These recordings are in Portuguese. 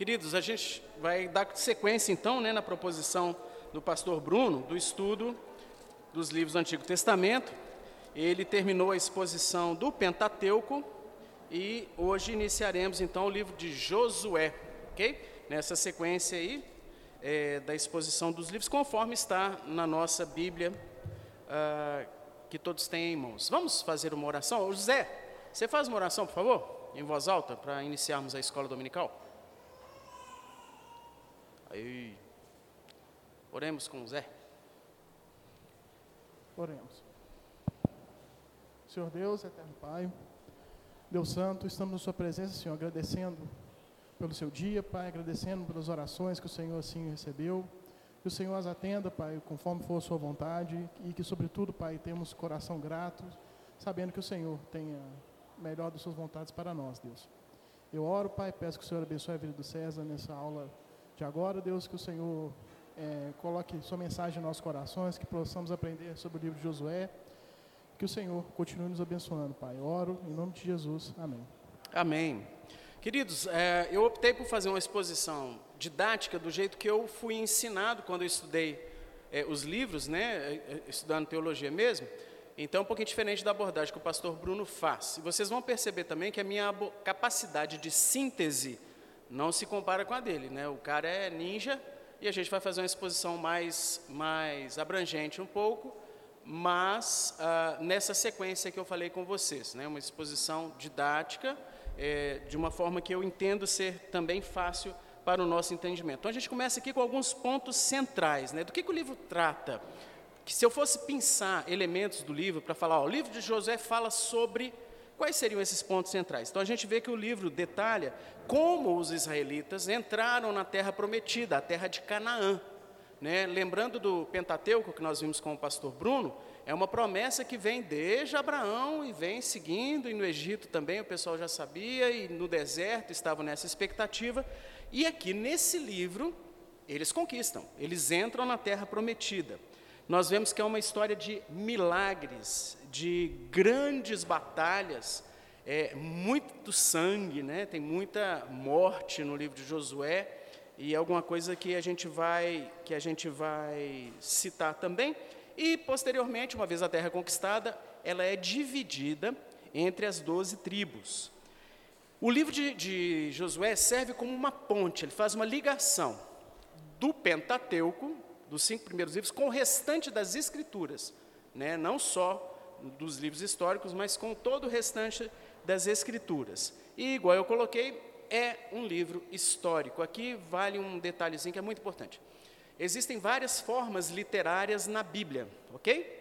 Queridos, a gente vai dar sequência então né, na proposição do pastor Bruno do estudo dos livros do Antigo Testamento. Ele terminou a exposição do Pentateuco e hoje iniciaremos então o livro de Josué, ok? Nessa sequência aí é, da exposição dos livros, conforme está na nossa Bíblia, ah, que todos têm em mãos. Vamos fazer uma oração? José, você faz uma oração, por favor, em voz alta, para iniciarmos a escola dominical? Aí. Oremos com Zé. Oremos. Senhor Deus, eterno Pai, Deus Santo, estamos na Sua presença, Senhor, agradecendo pelo seu dia, Pai, agradecendo pelas orações que o Senhor assim recebeu. Que o Senhor as atenda, Pai, conforme for a Sua vontade e que, sobretudo, Pai, temos coração grato, sabendo que o Senhor tenha melhor das Suas vontades para nós, Deus. Eu oro, Pai, peço que o Senhor abençoe a vida do César nessa aula de agora, Deus, que o Senhor é, coloque Sua mensagem em nossos corações, que possamos aprender sobre o livro de Josué que o Senhor continue nos abençoando, Pai. Oro em nome de Jesus. Amém. Amém. Queridos, é, eu optei por fazer uma exposição didática do jeito que eu fui ensinado quando eu estudei é, os livros, né, é, é, estudando teologia mesmo. Então, um pouquinho diferente da abordagem que o pastor Bruno faz. E vocês vão perceber também que a minha capacidade de síntese não se compara com a dele. Né? O cara é ninja e a gente vai fazer uma exposição mais, mais abrangente um pouco mas ah, nessa sequência que eu falei com vocês, né, uma exposição didática, é, de uma forma que eu entendo ser também fácil para o nosso entendimento. Então a gente começa aqui com alguns pontos centrais, né, do que, que o livro trata. Que se eu fosse pensar elementos do livro para falar, ó, o livro de José fala sobre quais seriam esses pontos centrais. Então a gente vê que o livro detalha como os israelitas entraram na terra prometida, a terra de Canaã. Né? Lembrando do Pentateuco que nós vimos com o pastor Bruno, é uma promessa que vem desde Abraão e vem seguindo, e no Egito também o pessoal já sabia, e no deserto estavam nessa expectativa. E aqui nesse livro, eles conquistam, eles entram na terra prometida. Nós vemos que é uma história de milagres, de grandes batalhas, é, muito sangue, né? tem muita morte no livro de Josué e alguma coisa que a gente vai que a gente vai citar também. E posteriormente, uma vez a terra conquistada, ela é dividida entre as doze tribos. O livro de, de Josué serve como uma ponte, ele faz uma ligação do Pentateuco, dos cinco primeiros livros, com o restante das escrituras, né? não só dos livros históricos, mas com todo o restante das escrituras. E, igual eu coloquei, é um livro histórico. Aqui vale um detalhezinho que é muito importante. Existem várias formas literárias na Bíblia, ok?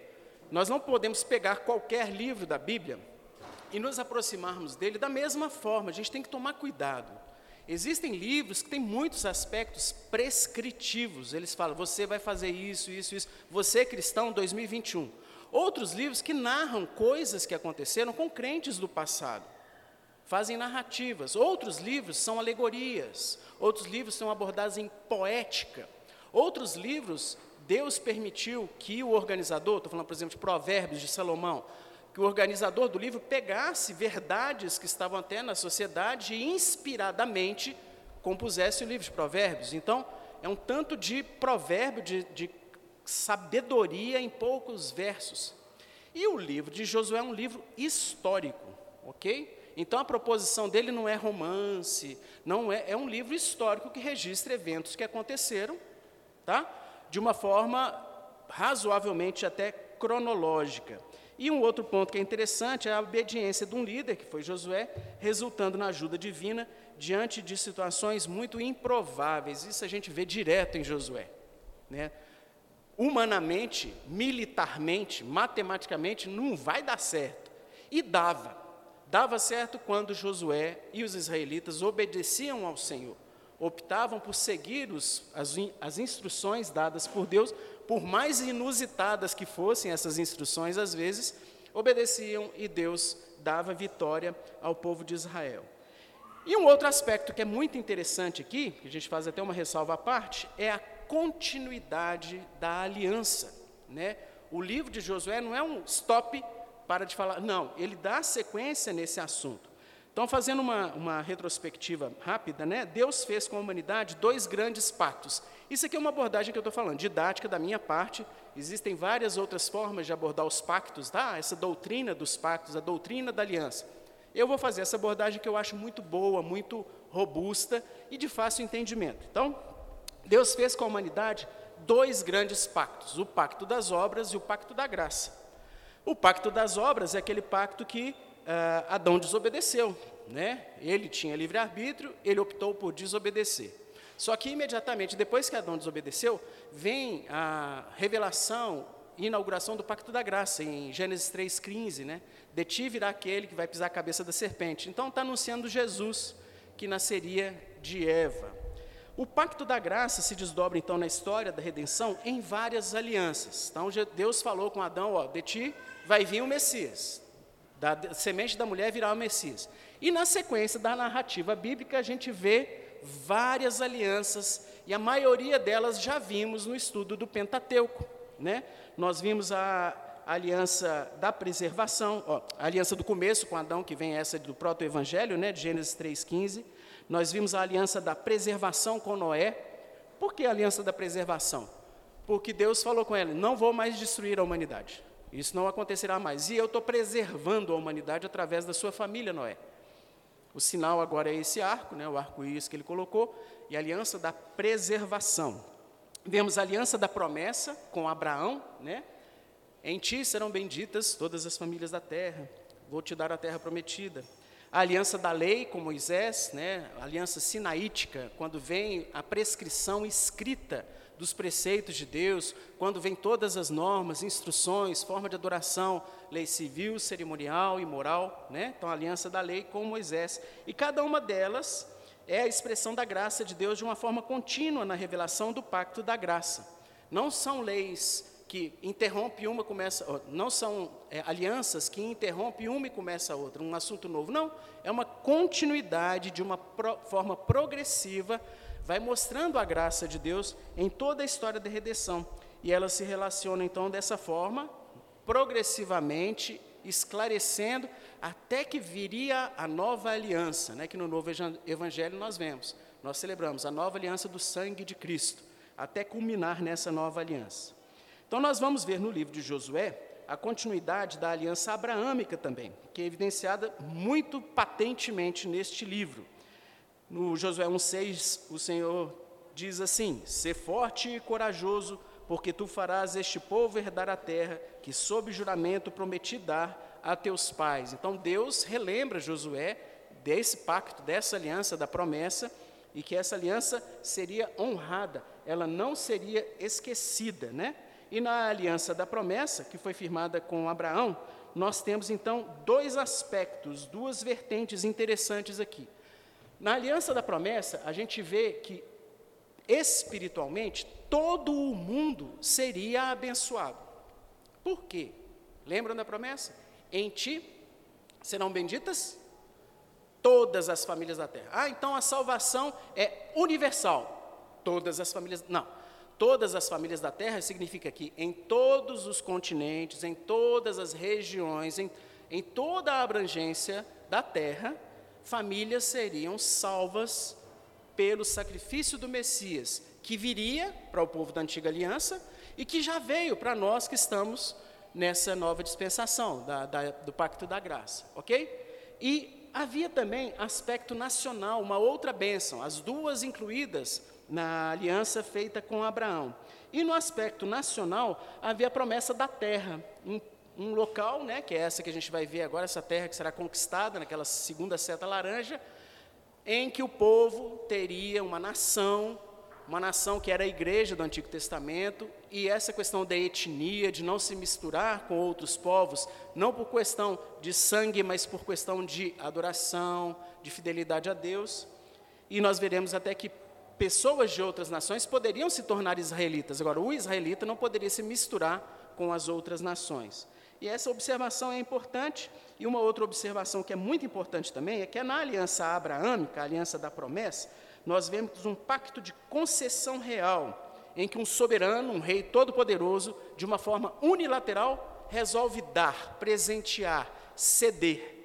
Nós não podemos pegar qualquer livro da Bíblia e nos aproximarmos dele da mesma forma, a gente tem que tomar cuidado. Existem livros que têm muitos aspectos prescritivos, eles falam, você vai fazer isso, isso, isso, você cristão 2021. Outros livros que narram coisas que aconteceram com crentes do passado fazem narrativas. Outros livros são alegorias, outros livros são abordados em poética. Outros livros, Deus permitiu que o organizador, estou falando, por exemplo, de Provérbios de Salomão, que o organizador do livro pegasse verdades que estavam até na sociedade e inspiradamente compusesse o livro de Provérbios. Então, é um tanto de provérbio, de, de sabedoria em poucos versos. E o livro de Josué é um livro histórico, ok? Então a proposição dele não é romance, não é, é um livro histórico que registra eventos que aconteceram, tá? De uma forma razoavelmente até cronológica. E um outro ponto que é interessante é a obediência de um líder, que foi Josué, resultando na ajuda divina diante de situações muito improváveis. Isso a gente vê direto em Josué. Né? Humanamente, militarmente, matematicamente, não vai dar certo. E dava. Dava certo quando Josué e os israelitas obedeciam ao Senhor, optavam por seguir os, as, as instruções dadas por Deus, por mais inusitadas que fossem essas instruções, às vezes, obedeciam e Deus dava vitória ao povo de Israel. E um outro aspecto que é muito interessante aqui, que a gente faz até uma ressalva à parte, é a continuidade da aliança. Né? O livro de Josué não é um stop para de falar. Não, ele dá sequência nesse assunto. Então, fazendo uma, uma retrospectiva rápida, né, Deus fez com a humanidade dois grandes pactos. Isso aqui é uma abordagem que eu estou falando, didática da minha parte. Existem várias outras formas de abordar os pactos, tá? essa doutrina dos pactos, a doutrina da aliança. Eu vou fazer essa abordagem que eu acho muito boa, muito robusta e de fácil entendimento. Então, Deus fez com a humanidade dois grandes pactos: o pacto das obras e o pacto da graça. O pacto das obras é aquele pacto que uh, Adão desobedeceu. Né? Ele tinha livre-arbítrio, ele optou por desobedecer. Só que imediatamente depois que Adão desobedeceu, vem a revelação e inauguração do pacto da graça, em Gênesis 3,15, né? De ti virá aquele que vai pisar a cabeça da serpente. Então está anunciando Jesus, que nasceria de Eva. O pacto da graça se desdobra então na história da redenção em várias alianças. Então Deus falou com Adão, ó, de ti vai vir o Messias. Da semente da mulher virá o Messias. E na sequência da narrativa bíblica, a gente vê várias alianças, e a maioria delas já vimos no estudo do Pentateuco. Né? Nós vimos a, aliança da preservação, ó, a aliança do começo com Adão, que vem essa do proto-evangelho, né, de Gênesis 3,15. Nós vimos a aliança da preservação com Noé. Por que a aliança da preservação? Porque Deus falou com ele: não vou mais destruir a humanidade. Isso não acontecerá mais. E eu estou preservando a humanidade através da sua família, Noé. O sinal agora é esse arco, né, o arco-íris que ele colocou, e a aliança da preservação. Vemos a aliança da promessa com Abraão, né? Em ti serão benditas todas as famílias da terra, vou te dar a terra prometida. A aliança da lei com Moisés, né? A aliança sinaítica, quando vem a prescrição escrita dos preceitos de Deus, quando vem todas as normas, instruções, forma de adoração, lei civil, cerimonial e moral, né? Então, a aliança da lei com Moisés. E cada uma delas é a expressão da graça de Deus de uma forma contínua na revelação do pacto da graça. Não são leis que interrompem uma começa, não são é, alianças que interrompem uma e começa a outra, um assunto novo. Não, é uma continuidade de uma pro, forma progressiva vai mostrando a graça de Deus em toda a história da redenção. E ela se relaciona então dessa forma, progressivamente, esclarecendo, até que viria a nova aliança, né, que no novo evangelho nós vemos. Nós celebramos a nova aliança do sangue de Cristo, até culminar nessa nova aliança. Então nós vamos ver no livro de Josué a continuidade da aliança abraâmica também, que é evidenciada muito patentemente neste livro. No Josué 1,6, o Senhor diz assim: Sê forte e corajoso, porque tu farás este povo herdar a terra que, sob juramento, prometi dar a teus pais. Então, Deus relembra Josué desse pacto, dessa aliança, da promessa, e que essa aliança seria honrada, ela não seria esquecida, né? E na aliança da promessa, que foi firmada com Abraão, nós temos então dois aspectos, duas vertentes interessantes aqui. Na aliança da promessa, a gente vê que espiritualmente todo o mundo seria abençoado. Por quê? Lembram da promessa? Em ti serão benditas todas as famílias da terra. Ah, então a salvação é universal. Todas as famílias. Não. Todas as famílias da terra significa que em todos os continentes, em todas as regiões, em, em toda a abrangência da terra, famílias seriam salvas pelo sacrifício do Messias, que viria para o povo da antiga aliança e que já veio para nós que estamos nessa nova dispensação da, da, do pacto da graça, ok? E havia também aspecto nacional, uma outra bênção, as duas incluídas na aliança feita com Abraão. E no aspecto nacional havia a promessa da terra, um um local, né, que é essa que a gente vai ver agora, essa terra que será conquistada naquela segunda seta laranja, em que o povo teria uma nação, uma nação que era a igreja do Antigo Testamento, e essa questão da etnia, de não se misturar com outros povos, não por questão de sangue, mas por questão de adoração, de fidelidade a Deus. E nós veremos até que pessoas de outras nações poderiam se tornar israelitas. Agora, o israelita não poderia se misturar com as outras nações. E essa observação é importante. E uma outra observação que é muito importante também é que na aliança abraâmica, a aliança da promessa, nós vemos um pacto de concessão real, em que um soberano, um rei todo-poderoso, de uma forma unilateral, resolve dar, presentear, ceder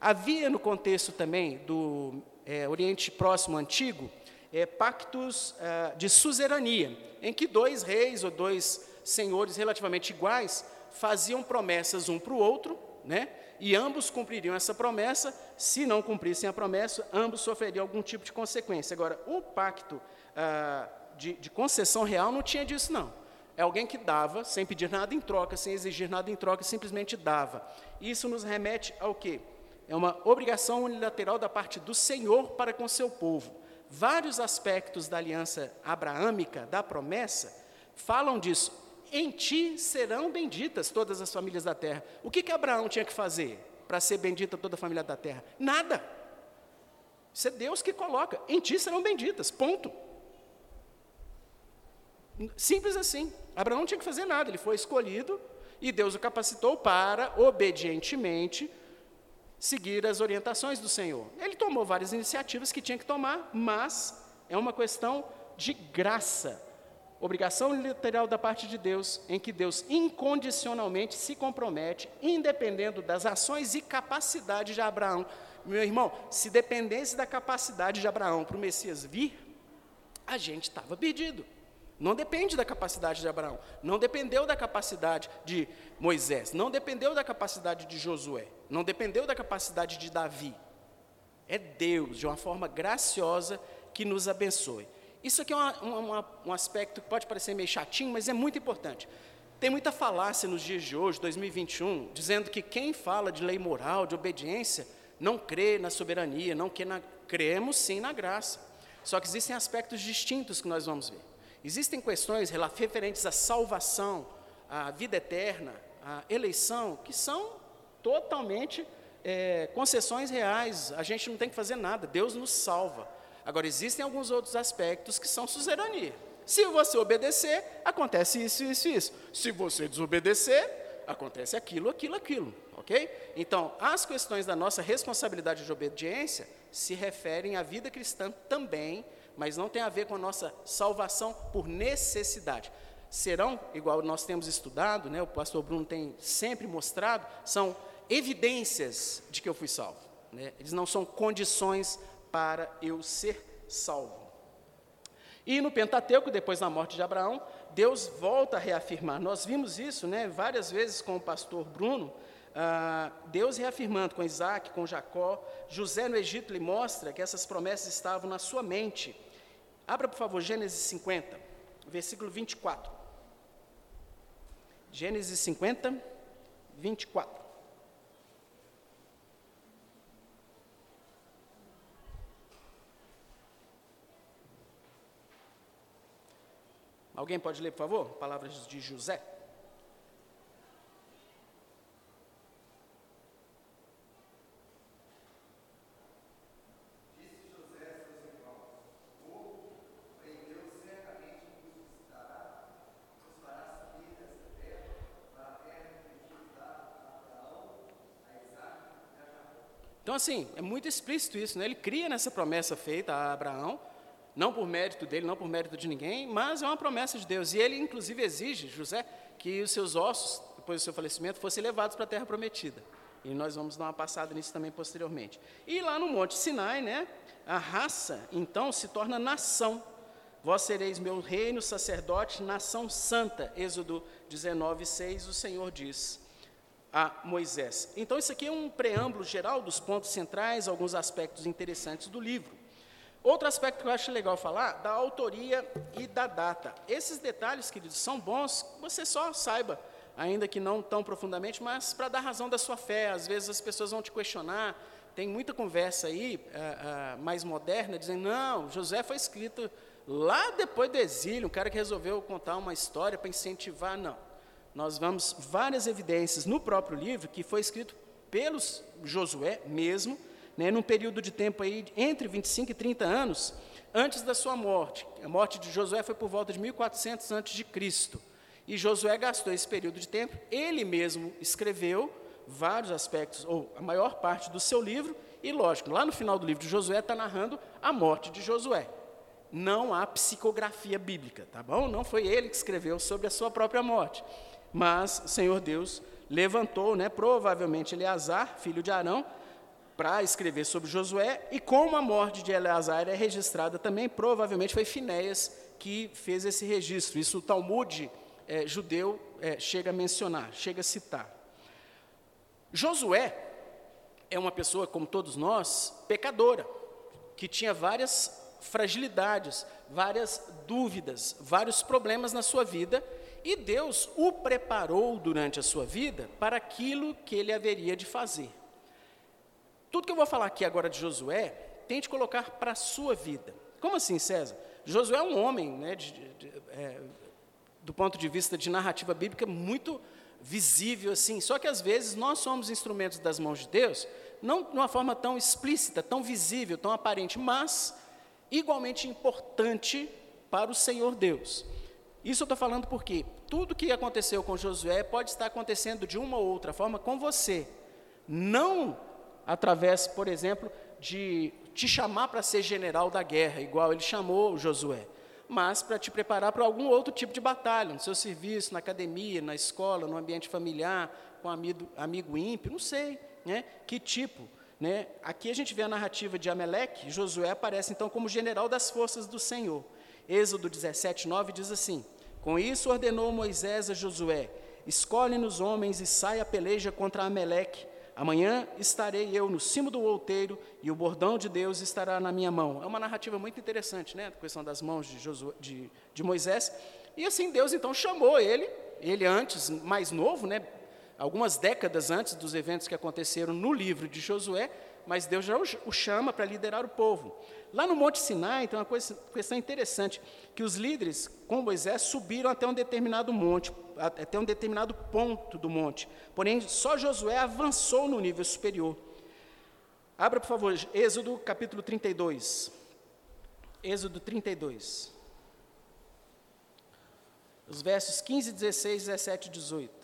Havia no contexto também do é, Oriente Próximo Antigo é, pactos é, de suzerania, em que dois reis ou dois senhores relativamente iguais faziam promessas um para o outro, né? E ambos cumpririam essa promessa. Se não cumprissem a promessa, ambos sofreriam algum tipo de consequência. Agora, o pacto ah, de, de concessão real não tinha disso, não. É alguém que dava, sem pedir nada em troca, sem exigir nada em troca, simplesmente dava. Isso nos remete ao quê? É uma obrigação unilateral da parte do Senhor para com seu povo. Vários aspectos da aliança abraâmica, da promessa, falam disso. Em ti serão benditas todas as famílias da terra. O que, que Abraão tinha que fazer para ser bendita toda a família da terra? Nada. Isso é Deus que coloca. Em ti serão benditas. Ponto. Simples assim. Abraão não tinha que fazer nada, ele foi escolhido e Deus o capacitou para, obedientemente, seguir as orientações do Senhor. Ele tomou várias iniciativas que tinha que tomar, mas é uma questão de graça. Obrigação literal da parte de Deus, em que Deus incondicionalmente se compromete, independendo das ações e capacidade de Abraão. Meu irmão, se dependesse da capacidade de Abraão para o Messias vir, a gente estava perdido. Não depende da capacidade de Abraão, não dependeu da capacidade de Moisés, não dependeu da capacidade de Josué, não dependeu da capacidade de Davi. É Deus, de uma forma graciosa, que nos abençoe. Isso aqui é uma, uma, um aspecto que pode parecer meio chatinho, mas é muito importante. Tem muita falácia nos dias de hoje, 2021, dizendo que quem fala de lei moral, de obediência, não crê na soberania, não crê na, cremos sim na graça. Só que existem aspectos distintos que nós vamos ver. Existem questões referentes à salvação, à vida eterna, à eleição, que são totalmente é, concessões reais. A gente não tem que fazer nada, Deus nos salva. Agora, existem alguns outros aspectos que são suzerania. Se você obedecer, acontece isso, isso, isso. Se você desobedecer, acontece aquilo, aquilo, aquilo. Ok? Então, as questões da nossa responsabilidade de obediência se referem à vida cristã também mas não tem a ver com a nossa salvação por necessidade. Serão, igual nós temos estudado, né, o pastor Bruno tem sempre mostrado, são evidências de que eu fui salvo. Né? Eles não são condições para eu ser salvo. E no Pentateuco, depois da morte de Abraão, Deus volta a reafirmar. Nós vimos isso né, várias vezes com o pastor Bruno, ah, Deus reafirmando com Isaac, com Jacó. José no Egito lhe mostra que essas promessas estavam na sua mente Abra, por favor, Gênesis 50, versículo 24. Gênesis 50, 24. Alguém pode ler, por favor? Palavras de José. Então, assim, é muito explícito isso, né? Ele cria nessa promessa feita a Abraão, não por mérito dele, não por mérito de ninguém, mas é uma promessa de Deus. E ele, inclusive, exige, José, que os seus ossos, depois do seu falecimento, fossem levados para a terra prometida. E nós vamos dar uma passada nisso também posteriormente. E lá no Monte Sinai, né, a raça, então, se torna nação. Vós sereis meu reino, sacerdote, nação santa. Êxodo 19, 6, o Senhor diz a Moisés. Então, isso aqui é um preâmbulo geral dos pontos centrais, alguns aspectos interessantes do livro. Outro aspecto que eu acho legal falar, da autoria e da data. Esses detalhes, queridos, são bons, você só saiba, ainda que não tão profundamente, mas para dar razão da sua fé. Às vezes as pessoas vão te questionar, tem muita conversa aí, uh, uh, mais moderna, dizendo, não, José foi escrito lá depois do exílio, um cara que resolveu contar uma história para incentivar, não nós vamos várias evidências no próprio livro que foi escrito pelos Josué mesmo, né, num período de tempo aí entre 25 e 30 anos antes da sua morte. A morte de Josué foi por volta de 1400 antes de Cristo. E Josué gastou esse período de tempo, ele mesmo escreveu vários aspectos, ou a maior parte do seu livro, e lógico, lá no final do livro de Josué está narrando a morte de Josué. Não há psicografia bíblica, tá bom? Não foi ele que escreveu sobre a sua própria morte. Mas o Senhor Deus levantou, né, provavelmente Eleazar, filho de Arão, para escrever sobre Josué, e como a morte de Eleazar é registrada também, provavelmente foi Finéias que fez esse registro. Isso o Talmud é, judeu é, chega a mencionar, chega a citar. Josué é uma pessoa, como todos nós, pecadora, que tinha várias fragilidades, várias dúvidas, vários problemas na sua vida, e Deus o preparou durante a sua vida para aquilo que ele haveria de fazer. Tudo que eu vou falar aqui agora de Josué, tente colocar para a sua vida. Como assim, César? Josué é um homem, né, de, de, é, do ponto de vista de narrativa bíblica, muito visível assim. Só que às vezes nós somos instrumentos das mãos de Deus, não de uma forma tão explícita, tão visível, tão aparente, mas igualmente importante para o Senhor Deus. Isso eu estou falando porque tudo que aconteceu com Josué pode estar acontecendo de uma ou outra forma com você. Não através, por exemplo, de te chamar para ser general da guerra, igual ele chamou Josué, mas para te preparar para algum outro tipo de batalha, no seu serviço, na academia, na escola, no ambiente familiar, com um amigo, amigo ímpio, não sei, né? Que tipo, né? Aqui a gente vê a narrativa de Ameleque, Josué aparece então como general das forças do Senhor. Êxodo 17, 9 diz assim: Com isso ordenou Moisés a Josué: Escolhe-nos homens e saia a peleja contra Ameleque Amanhã estarei eu no cimo do outeiro e o bordão de Deus estará na minha mão. É uma narrativa muito interessante, né? A questão das mãos de, Josué, de, de Moisés. E assim Deus então chamou ele, ele antes, mais novo, né? Algumas décadas antes dos eventos que aconteceram no livro de Josué, mas Deus já o chama para liderar o povo. Lá no Monte Sinai, então, uma coisa, questão interessante, que os líderes com Moisés subiram até um determinado monte, até um determinado ponto do monte. Porém, só Josué avançou no nível superior. Abra, por favor, Êxodo capítulo 32. Êxodo 32. Os versos 15, 16, 17 e 18.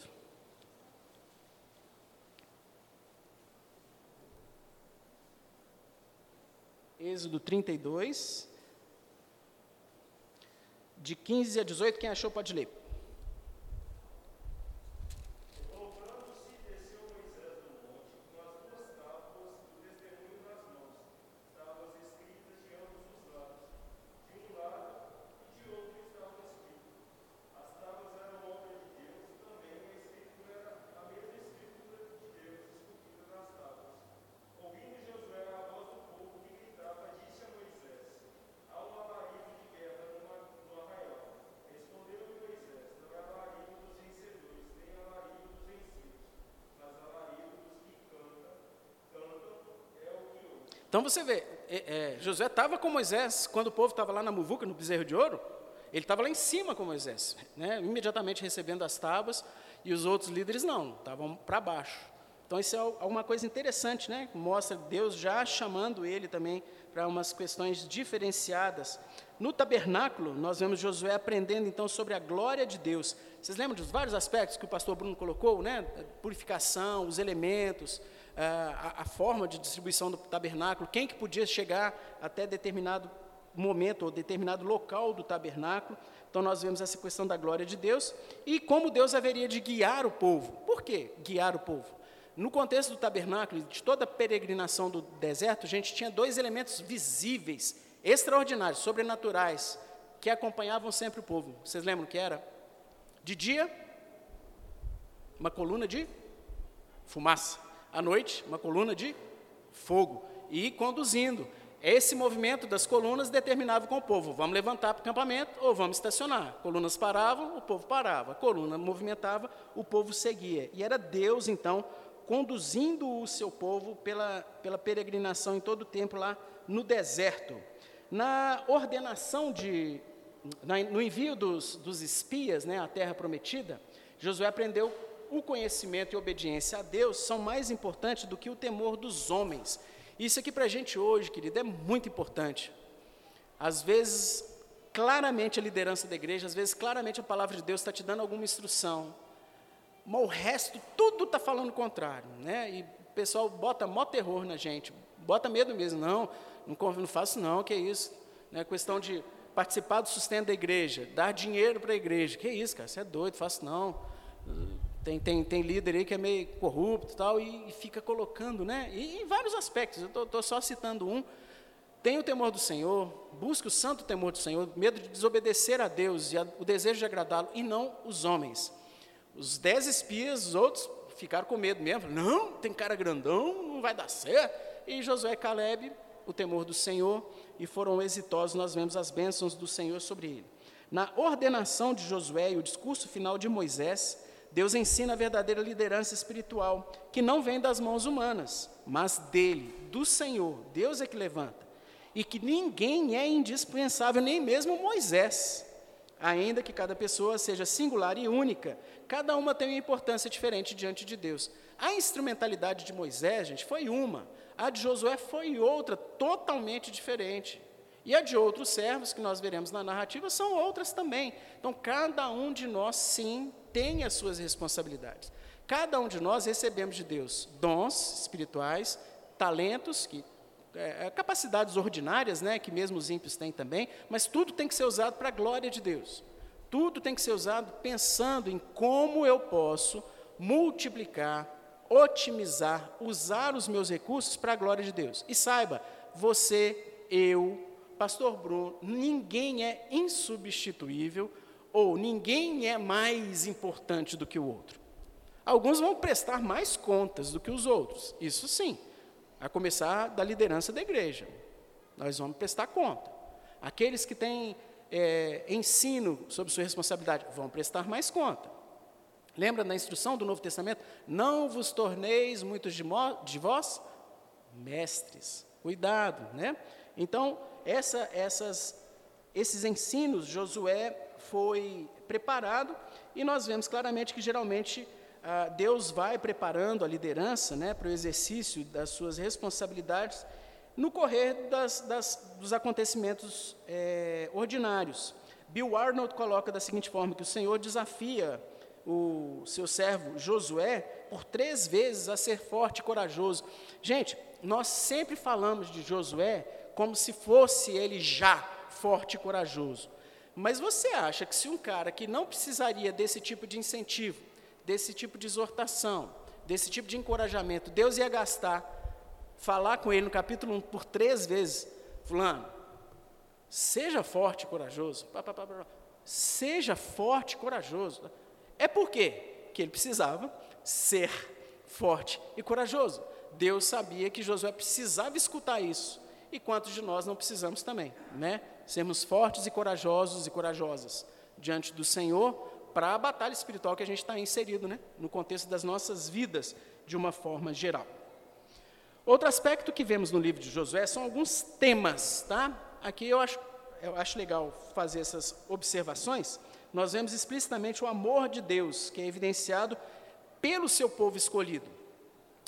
Êxodo 32, de 15 a 18, quem achou pode ler. Então você vê, é, é, Josué estava com Moisés quando o povo estava lá na muvuca, no bezerro de ouro, ele estava lá em cima com Moisés, né, imediatamente recebendo as tábuas, e os outros líderes não, estavam para baixo. Então isso é alguma coisa interessante, né? Mostra Deus já chamando ele também para umas questões diferenciadas. No tabernáculo, nós vemos Josué aprendendo então sobre a glória de Deus. Vocês lembram dos vários aspectos que o pastor Bruno colocou, né? Purificação, os elementos, a, a, forma de distribuição do tabernáculo, quem que podia chegar até determinado momento ou determinado local do tabernáculo. Então nós vemos essa questão da glória de Deus e como Deus haveria de guiar o povo. Por que guiar o povo? No contexto do tabernáculo, de toda a peregrinação do deserto, a gente tinha dois elementos visíveis, extraordinários, sobrenaturais, que acompanhavam sempre o povo. Vocês lembram que era? De dia, uma coluna de fumaça à noite, uma coluna de fogo, e conduzindo. Esse movimento das colunas determinava com o povo: vamos levantar para o acampamento ou vamos estacionar. Colunas paravam, o povo parava. A coluna movimentava, o povo seguia. E era Deus, então, conduzindo o seu povo pela, pela peregrinação em todo o tempo lá no deserto. Na ordenação de. Na, no envio dos, dos espias né, à terra prometida, Josué aprendeu o conhecimento e obediência a Deus são mais importantes do que o temor dos homens. Isso aqui para a gente hoje, querido, é muito importante. Às vezes, claramente a liderança da igreja, às vezes, claramente a palavra de Deus está te dando alguma instrução, mas o resto, tudo está falando o contrário, né? E o pessoal bota mó terror na gente, bota medo mesmo, não, não, não faço não, que é isso, né? Questão de participar do sustento da igreja, dar dinheiro para a igreja, que é isso, cara, você é doido, faço não Tem, tem, tem líder aí que é meio corrupto tal, e, e fica colocando, né? E em vários aspectos, eu estou só citando um. Tenha o temor do Senhor, busque o santo temor do Senhor, medo de desobedecer a Deus e a, o desejo de agradá-lo, e não os homens. Os dez espias, os outros, ficaram com medo mesmo. Não, tem cara grandão, não vai dar certo. E Josué e Caleb, o temor do Senhor, e foram exitosos, nós vemos as bênçãos do Senhor sobre ele. Na ordenação de Josué e o discurso final de Moisés, Deus ensina a verdadeira liderança espiritual, que não vem das mãos humanas, mas dele, do Senhor. Deus é que levanta. E que ninguém é indispensável, nem mesmo Moisés. Ainda que cada pessoa seja singular e única, cada uma tem uma importância diferente diante de Deus. A instrumentalidade de Moisés, gente, foi uma, a de Josué foi outra, totalmente diferente. E a de outros servos que nós veremos na narrativa são outras também. Então, cada um de nós, sim, tem as suas responsabilidades. Cada um de nós recebemos de Deus dons espirituais, talentos, que, é, é capacidades ordinárias, né, que mesmo os ímpios têm também, mas tudo tem que ser usado para a glória de Deus. Tudo tem que ser usado pensando em como eu posso multiplicar otimizar, usar os meus recursos para a glória de Deus. E saiba, você, eu, Pastor Bruno, ninguém é insubstituível ou ninguém é mais importante do que o outro. Alguns vão prestar mais contas do que os outros, isso sim, a começar da liderança da igreja. Nós vamos prestar conta. Aqueles que têm é, ensino sobre sua responsabilidade vão prestar mais conta. Lembra da instrução do Novo Testamento? Não vos torneis muitos de, de vós mestres. Cuidado, né? Então, essa, essas, esses ensinos, Josué foi preparado e nós vemos claramente que geralmente ah, Deus vai preparando a liderança né, para o exercício das suas responsabilidades no correr das, das, dos acontecimentos é, ordinários. Bill Arnold coloca da seguinte forma: que o Senhor desafia o seu servo Josué por três vezes a ser forte e corajoso. Gente, nós sempre falamos de Josué como se fosse ele já forte e corajoso. Mas você acha que se um cara que não precisaria desse tipo de incentivo, desse tipo de exortação, desse tipo de encorajamento, Deus ia gastar, falar com ele no capítulo 1 por três vezes, fulano, seja forte e corajoso, seja forte e corajoso. É por quê? Que ele precisava ser forte e corajoso. Deus sabia que Josué precisava escutar isso. E quantos de nós não precisamos também, né? Sermos fortes e corajosos e corajosas diante do Senhor para a batalha espiritual que a gente está inserido, né? No contexto das nossas vidas, de uma forma geral. Outro aspecto que vemos no livro de Josué são alguns temas, tá? Aqui eu acho, eu acho legal fazer essas observações, nós vemos explicitamente o amor de Deus, que é evidenciado pelo seu povo escolhido.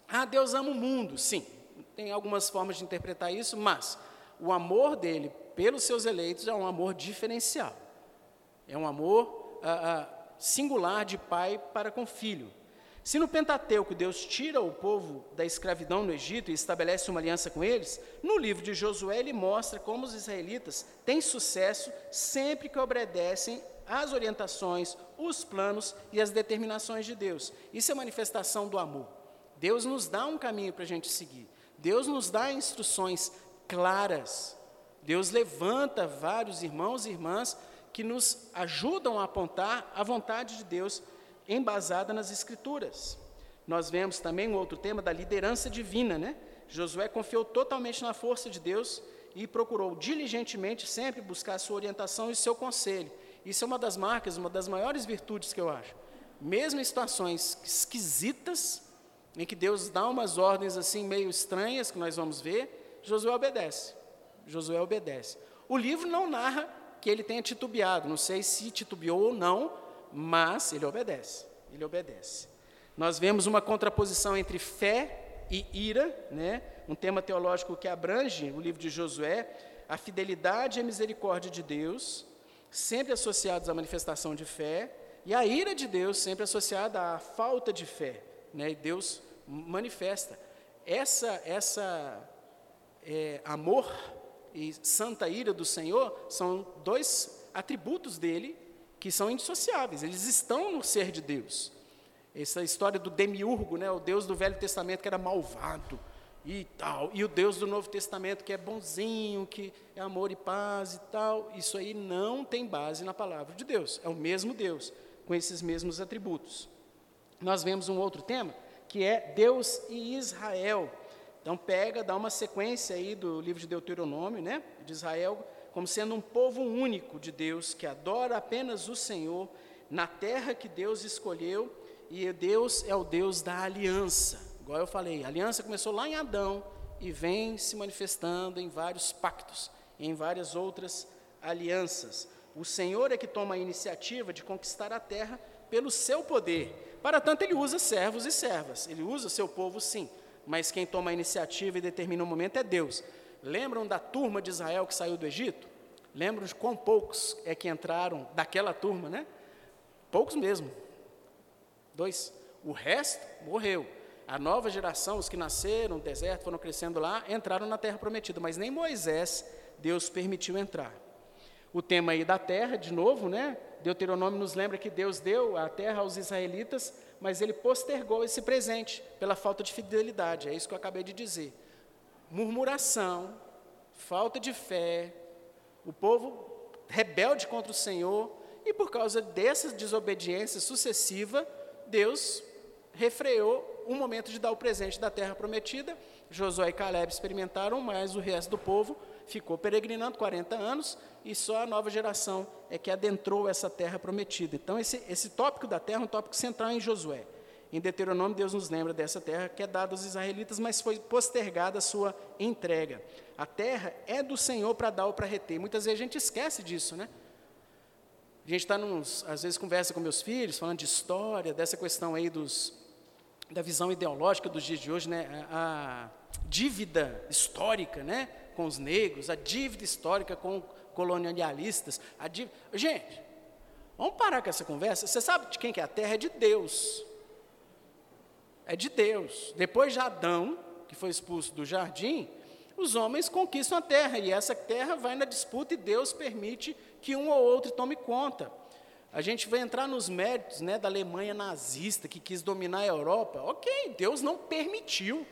Ah, Deus ama o mundo, sim, tem algumas formas de interpretar isso, mas o amor dele pelos seus eleitos é um amor diferencial, é um amor ah, ah, singular de pai para com filho. Se no Pentateuco Deus tira o povo da escravidão no Egito e estabelece uma aliança com eles, no livro de Josué ele mostra como os israelitas têm sucesso sempre que obedecem as orientações, os planos e as determinações de Deus. Isso é manifestação do amor. Deus nos dá um caminho para a gente seguir. Deus nos dá instruções claras. Deus levanta vários irmãos e irmãs que nos ajudam a apontar a vontade de Deus embasada nas Escrituras. Nós vemos também um outro tema da liderança divina, né? Josué confiou totalmente na força de Deus e procurou diligentemente sempre buscar a sua orientação e seu conselho. Isso é uma das marcas, uma das maiores virtudes que eu acho. Mesmo em situações esquisitas, em que Deus dá umas ordens assim meio estranhas, que nós vamos ver, Josué obedece. Josué obedece. O livro não narra que ele tenha titubeado, não sei se titubeou ou não, mas ele obedece. Ele obedece. Nós vemos uma contraposição entre fé e ira, né? um tema teológico que abrange o livro de Josué, a fidelidade e a misericórdia de Deus, sempre associados à manifestação de fé, e a ira de Deus sempre associada à falta de fé. Né? E Deus manifesta. Essa, essa é, amor e santa ira do Senhor são dois atributos dele que são indissociáveis, eles estão no ser de Deus. Essa história do demiurgo, né, o Deus do Velho Testamento que era malvado e tal, e o Deus do Novo Testamento que é bonzinho, que é amor e paz e tal, isso aí não tem base na palavra de Deus. É o mesmo Deus, com esses mesmos atributos. Nós vemos um outro tema, que é Deus e Israel. Então pega, dá uma sequência aí do livro de Deuteronômio, né, de Israel, como sendo um povo único de Deus que adora apenas o Senhor na terra que Deus escolheu, e Deus é o Deus da aliança. Igual eu falei, a aliança começou lá em Adão e vem se manifestando em vários pactos, em várias outras alianças. O Senhor é que toma a iniciativa de conquistar a terra pelo seu poder. Para tanto, ele usa servos e servas, ele usa o seu povo sim, mas quem toma a iniciativa e determina o momento é Deus. Lembram da turma de Israel que saiu do Egito? Lembram de quão poucos é que entraram daquela turma, né? Poucos mesmo. Dois. O resto morreu. A nova geração, os que nasceram no deserto, foram crescendo lá, entraram na terra prometida, mas nem Moisés Deus permitiu entrar. O tema aí da terra, de novo, né? Deuteronômio nos lembra que Deus deu a terra aos israelitas, mas ele postergou esse presente pela falta de fidelidade. É isso que eu acabei de dizer. Murmuração, falta de fé, o povo rebelde contra o Senhor, e por causa dessa desobediência sucessiva, Deus refreou o momento de dar o presente da terra prometida. Josué e Caleb experimentaram, mas o resto do povo ficou peregrinando 40 anos e só a nova geração é que adentrou essa terra prometida. Então, esse, esse tópico da terra é um tópico central em Josué. Em Deuteronômio, Deus nos lembra dessa terra que é dada aos israelitas, mas foi postergada a sua entrega. A terra é do Senhor para dar ou para reter. Muitas vezes a gente esquece disso, né? A gente está, às vezes, conversa com meus filhos, falando de história, dessa questão aí dos, da visão ideológica dos dias de hoje, né? A dívida histórica, né? Com os negros, a dívida histórica com colonialistas. A dívida... Gente, vamos parar com essa conversa. Você sabe de quem que é a terra? É de Deus. É de Deus. Depois de Adão, que foi expulso do jardim, os homens conquistam a terra, e essa terra vai na disputa e Deus permite que um ou outro tome conta. A gente vai entrar nos méritos né, da Alemanha nazista, que quis dominar a Europa. Ok, Deus não permitiu.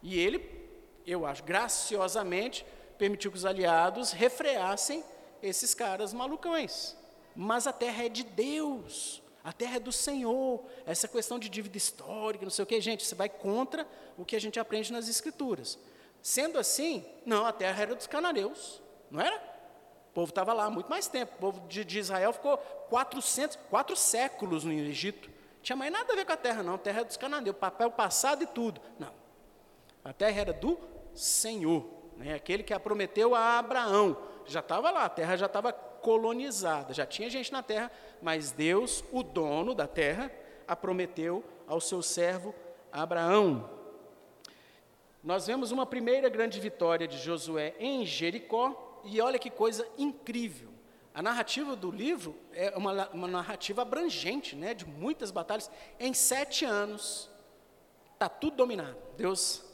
E ele, eu acho, graciosamente, permitiu que os aliados refreassem esses caras malucões. Mas a terra é de Deus, a terra é do Senhor. Essa questão de dívida histórica, não sei o que, gente, você vai contra o que a gente aprende nas Escrituras. Sendo assim, não, a terra era dos cananeus, não era? O povo estava lá há muito mais tempo. O povo de, de, Israel ficou 400, quatro séculos no Egito. Não tinha mais nada a ver com a terra, não. A terra era dos cananeus, papel passado e tudo. Não. A terra era do Senhor, né? aquele que a prometeu a Abraão. Já estava lá, a terra já estava colonizada, já tinha gente na terra, mas Deus, o dono da terra, a prometeu ao seu servo Abraão. Nós vemos uma primeira grande vitória de Josué em Jericó, e olha que coisa incrível. A narrativa do livro é uma, uma narrativa abrangente, né, de muitas batalhas. Em sete anos, está tudo dominado. Deus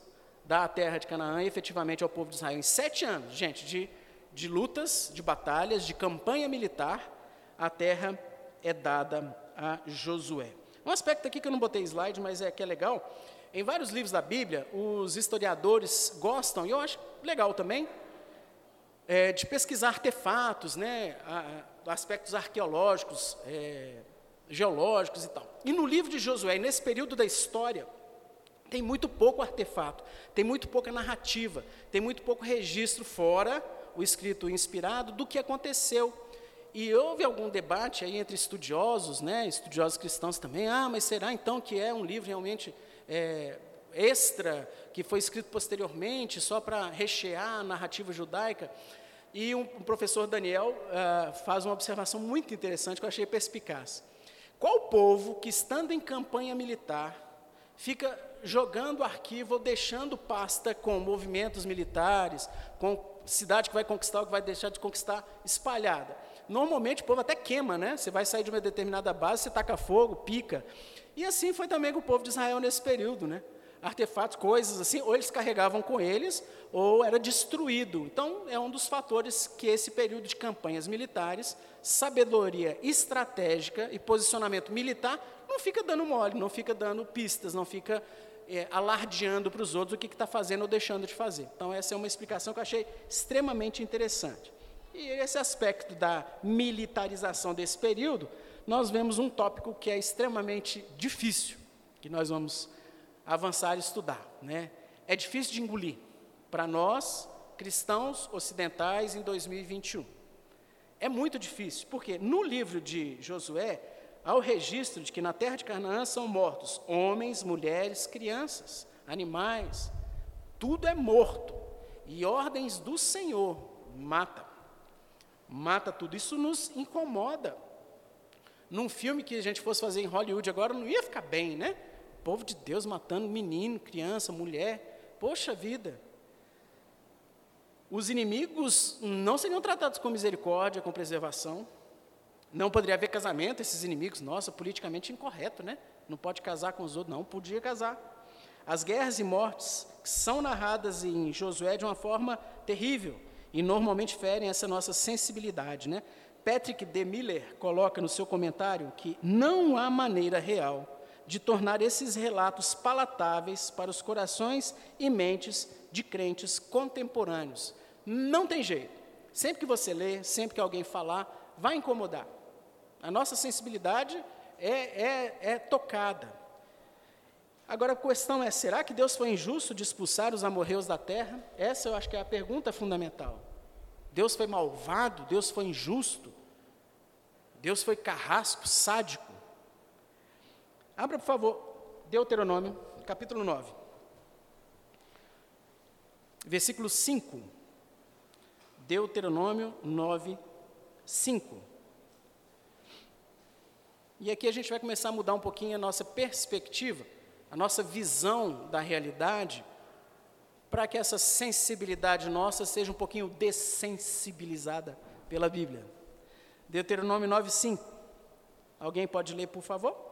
dá a terra de Canaã efetivamente ao povo de Israel. Em sete anos, gente, de, de lutas, de batalhas, de campanha militar, a terra é dada a Josué. Um aspecto aqui que eu não botei slide, mas é que é legal, em vários livros da Bíblia, os historiadores gostam, e eu acho legal também, é, de pesquisar artefatos, né, aspectos arqueológicos, é, geológicos e tal. E no livro de Josué, nesse período da história, tem muito pouco artefato, tem muito pouca narrativa, tem muito pouco registro fora o escrito inspirado do que aconteceu. E houve algum debate aí entre estudiosos, né, estudiosos cristãos também, ah, mas será então que é um livro realmente é, extra, que foi escrito posteriormente, só para rechear a narrativa judaica. E um, um professor Daniel uh, faz uma observação muito interessante que eu achei perspicaz. Qual povo que, estando em campanha militar, fica jogando arquivo ou deixando pasta com movimentos militares, com cidade que vai conquistar ou que vai deixar de conquistar espalhada? Normalmente o povo até queima, né? Você vai sair de uma determinada base, você taca fogo, pica. E assim foi também com o povo de Israel nesse período, né? artefatos, coisas assim, ou eles carregavam com eles, ou era destruído. Então, é um dos fatores que esse período de campanhas militares, sabedoria estratégica e posicionamento militar, não fica dando mole, não fica dando pistas, não fica é, alardeando para os outros o que está fazendo ou deixando de fazer. Então, essa é uma explicação que eu achei extremamente interessante. E esse aspecto da militarização desse período, nós vemos um tópico que é extremamente difícil, que nós vamos avançar e estudar. Né? É difícil de engolir para nós, cristãos ocidentais, em 2021. É muito difícil, porque no livro de Josué, há o registro de que na terra de Canaã são mortos homens, mulheres, crianças, animais, tudo é morto. E ordens do Senhor mata. Mata tudo. Isso nos incomoda. Num filme que a gente fosse fazer em Hollywood agora, não ia ficar bem, né? O povo de Deus matando menino, criança, mulher. Poxa vida. Os inimigos não seriam tratados com misericórdia, com preservação. Não poderia haver casamento, esses inimigos, nossa, politicamente incorreto, né? Não pode casar com os outros, não podia casar. As guerras e mortes são narradas em Josué de uma forma terrível e normalmente ferem essa nossa sensibilidade, né? Patrick de Miller coloca no seu comentário que não há maneira real de tornar esses relatos palatáveis para os corações e mentes de crentes contemporâneos. Não tem jeito. Sempre que você lê, sempre que alguém falar, vai incomodar. A nossa sensibilidade é, é, é tocada. Agora a questão é: será que Deus foi injusto de expulsar os amorreus da terra? Essa eu acho que é a pergunta fundamental. Deus foi malvado? Deus foi injusto? Deus foi carrasco, sádico? Abra, por favor, Deuteronômio, capítulo 9. Versículo 5. Deuteronômio 9, 5. E aqui a gente vai começar a mudar um pouquinho a nossa perspectiva, a nossa visão da realidade, para que essa sensibilidade nossa seja um pouquinho dessensibilizada pela Bíblia. Deuteronômio 9:5. Alguém pode ler, por favor?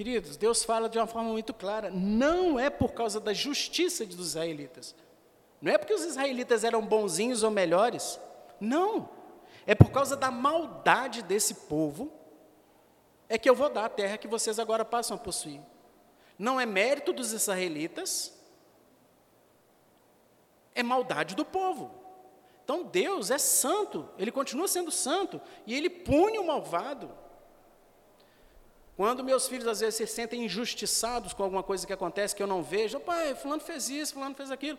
Queridos, Deus fala de uma forma muito clara: não é por causa da justiça dos israelitas, não é porque os israelitas eram bonzinhos ou melhores, não, é por causa da maldade desse povo, é que eu vou dar a terra que vocês agora passam a possuir. Não é mérito dos israelitas, é maldade do povo. Então Deus é santo, Ele continua sendo santo, e Ele pune o malvado. Quando meus filhos às vezes se sentem injustiçados com alguma coisa que acontece que eu não vejo, pai, fulano fez isso, fulano fez aquilo.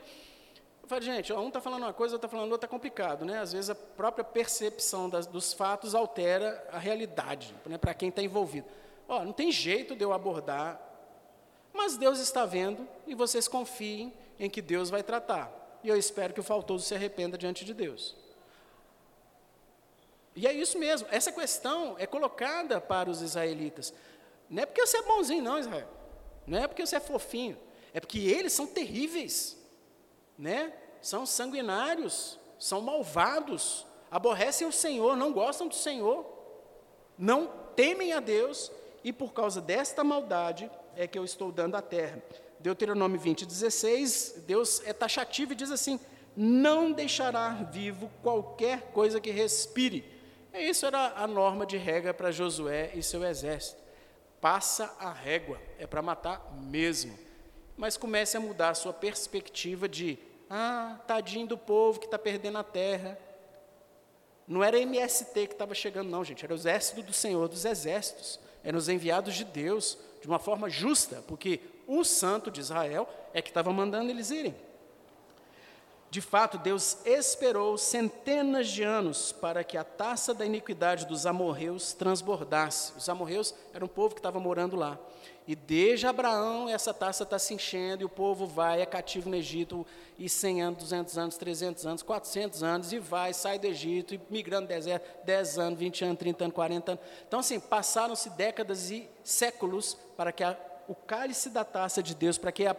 Eu falo, gente, um está falando uma coisa, outro está falando outra, está complicado, né? Às vezes a própria percepção das, dos fatos altera a realidade, né, para quem está envolvido. Ó, não tem jeito de eu abordar, mas Deus está vendo e vocês confiem em que Deus vai tratar. E eu espero que o faltoso se arrependa diante de Deus. E é isso mesmo, essa questão é colocada para os israelitas. Não é porque você é bonzinho, não, Israel. Não é porque você é fofinho. É porque eles são terríveis. Né? São sanguinários, são malvados, aborrecem o Senhor, não gostam do Senhor, não temem a Deus, e por causa desta maldade é que eu estou dando a terra. Deuteronômio 20, 16, Deus é taxativo e diz assim: não deixará vivo qualquer coisa que respire. Isso era a norma de regra para Josué e seu exército passa a régua, é para matar mesmo. Mas comece a mudar a sua perspectiva de, ah, tadinho do povo que está perdendo a terra. Não era MST que estava chegando, não, gente, era o exército do Senhor dos exércitos, eram os enviados de Deus, de uma forma justa, porque o santo de Israel é que estava mandando eles irem. De fato, Deus esperou centenas de anos para que a taça da iniquidade dos amorreus transbordasse. Os amorreus eram um povo que estava morando lá. E desde Abraão, essa taça está se enchendo e o povo vai, é cativo no Egito, e 100 anos, 200 anos, 300 anos, 400 anos, e vai, sai do Egito, e migrando deserto, 10 anos, 20 anos, 30 anos, 40 anos. Então, assim, passaram-se décadas e séculos para que a, o cálice da taça de Deus, para que a,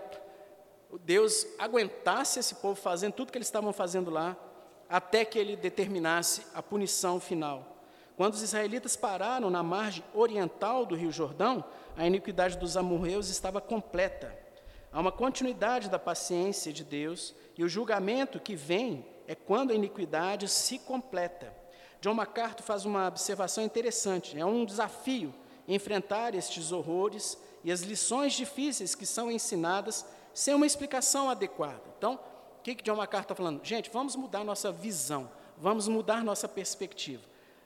Deus aguentasse esse povo fazendo tudo que eles estavam fazendo lá, até que ele determinasse a punição final. Quando os israelitas pararam na margem oriental do Rio Jordão, a iniquidade dos amorreus estava completa. Há uma continuidade da paciência de Deus e o julgamento que vem é quando a iniquidade se completa. John MacArthur faz uma observação interessante. É um desafio enfrentar estes horrores e as lições difíceis que são ensinadas sem uma explicação adequada. Então, o que, que John MacArthur está falando? Gente, vamos mudar nossa visão, vamos mudar nossa perspectiva.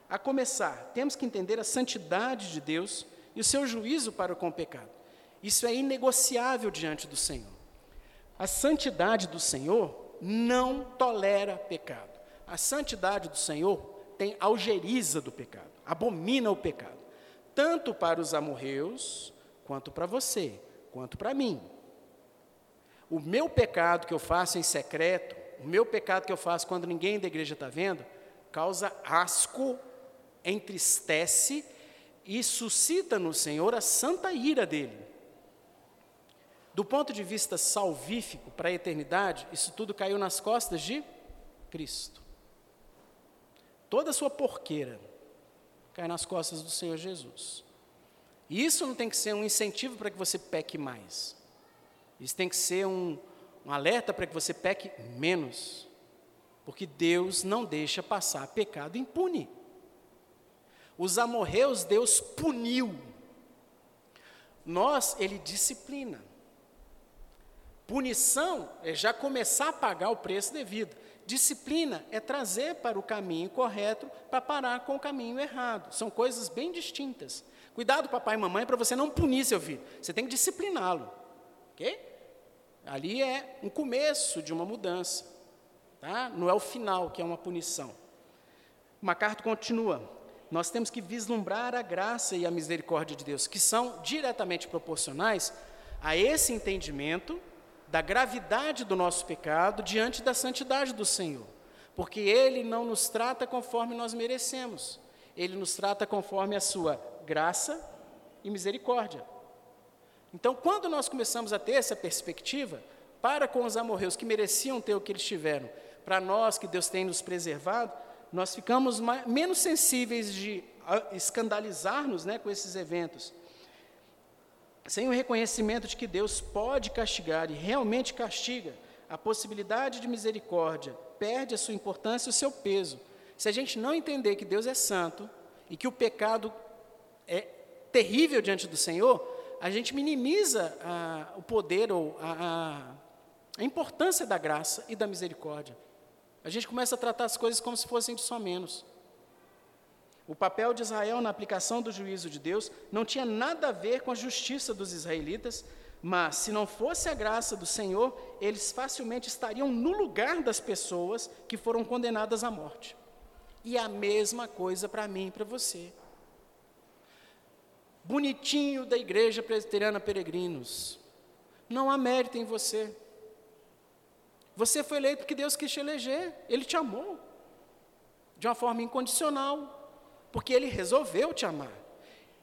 A começar, temos que entender a santidade de Deus e o seu juízo para com o pecado. Isso é inegociável diante do Senhor. A santidade do Senhor não tolera pecado. A santidade do Senhor tem algeriza do pecado, abomina o pecado, tanto para os amorreus, quanto para você, quanto para mim. O meu pecado que eu faço em secreto, o meu pecado que eu faço quando ninguém da igreja está vendo, causa asco entristece e suscita no Senhor a santa ira dele. Do ponto de vista salvífico para a eternidade, isso tudo caiu nas costas de Cristo. Toda a sua porqueira cai nas costas do Senhor Jesus. E isso não tem que ser um incentivo para que você peque mais. Isso tem que ser um, um alerta para que você peque menos. Porque Deus não deixa passar pecado impune. Os amorreus Deus puniu. Nós, Ele disciplina. Punição é já começar a pagar o preço devido. Disciplina é trazer para o caminho correto para parar com o caminho errado. São coisas bem distintas. Cuidado, papai e mamãe, para você não punir seu filho. Você tem que discipliná-lo. Ok? Ali é um começo de uma mudança. Tá? Não é o final, que é uma punição. MacArthur continua nós temos que vislumbrar a graça e a misericórdia de Deus, que são diretamente proporcionais a esse entendimento da gravidade do nosso pecado diante da santidade do Senhor. Porque Ele não nos trata conforme nós merecemos, Ele nos trata conforme a Sua graça e misericórdia. Então, quando nós começamos a ter essa perspectiva, para com os amorreus que mereciam ter o que eles tiveram, para nós que Deus tem nos preservado, nós ficamos mais, menos sensíveis de escandalizar-nos né, com esses eventos. Sem o reconhecimento de que Deus pode castigar e realmente castiga, a possibilidade de misericórdia perde a sua importância e o seu peso. Se a gente não entender que Deus é santo e que o pecado é terrível diante do Senhor, a gente minimiza a, o poder ou a, a, a importância da graça e da misericórdia. A gente começa a tratar as coisas como se fossem de só menos. O papel de Israel na aplicação do juízo de Deus não tinha nada a ver com a justiça dos israelitas, mas se não fosse a graça do Senhor, eles facilmente estariam no lugar das pessoas que foram condenadas à morte. E a mesma coisa para mim e para você. Bonitinho da Igreja Presbiteriana Peregrinos. Não há mérito em você. Você foi eleito porque Deus quis te eleger, Ele te amou, de uma forma incondicional, porque Ele resolveu te amar.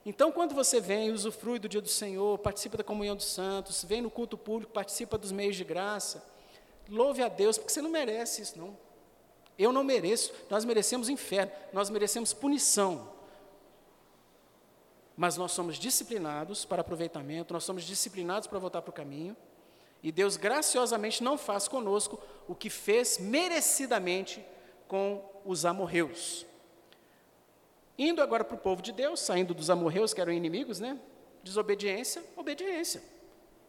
Então, quando você vem, usufrui do dia do Senhor, participa da comunhão dos santos, vem no culto público, participa dos meios de graça, louve a Deus, porque você não merece isso, não. Eu não mereço, nós merecemos inferno, nós merecemos punição. Mas nós somos disciplinados para aproveitamento, nós somos disciplinados para voltar para o caminho. E Deus graciosamente não faz conosco o que fez merecidamente com os amorreus. Indo agora para o povo de Deus, saindo dos amorreus que eram inimigos, né? Desobediência, obediência.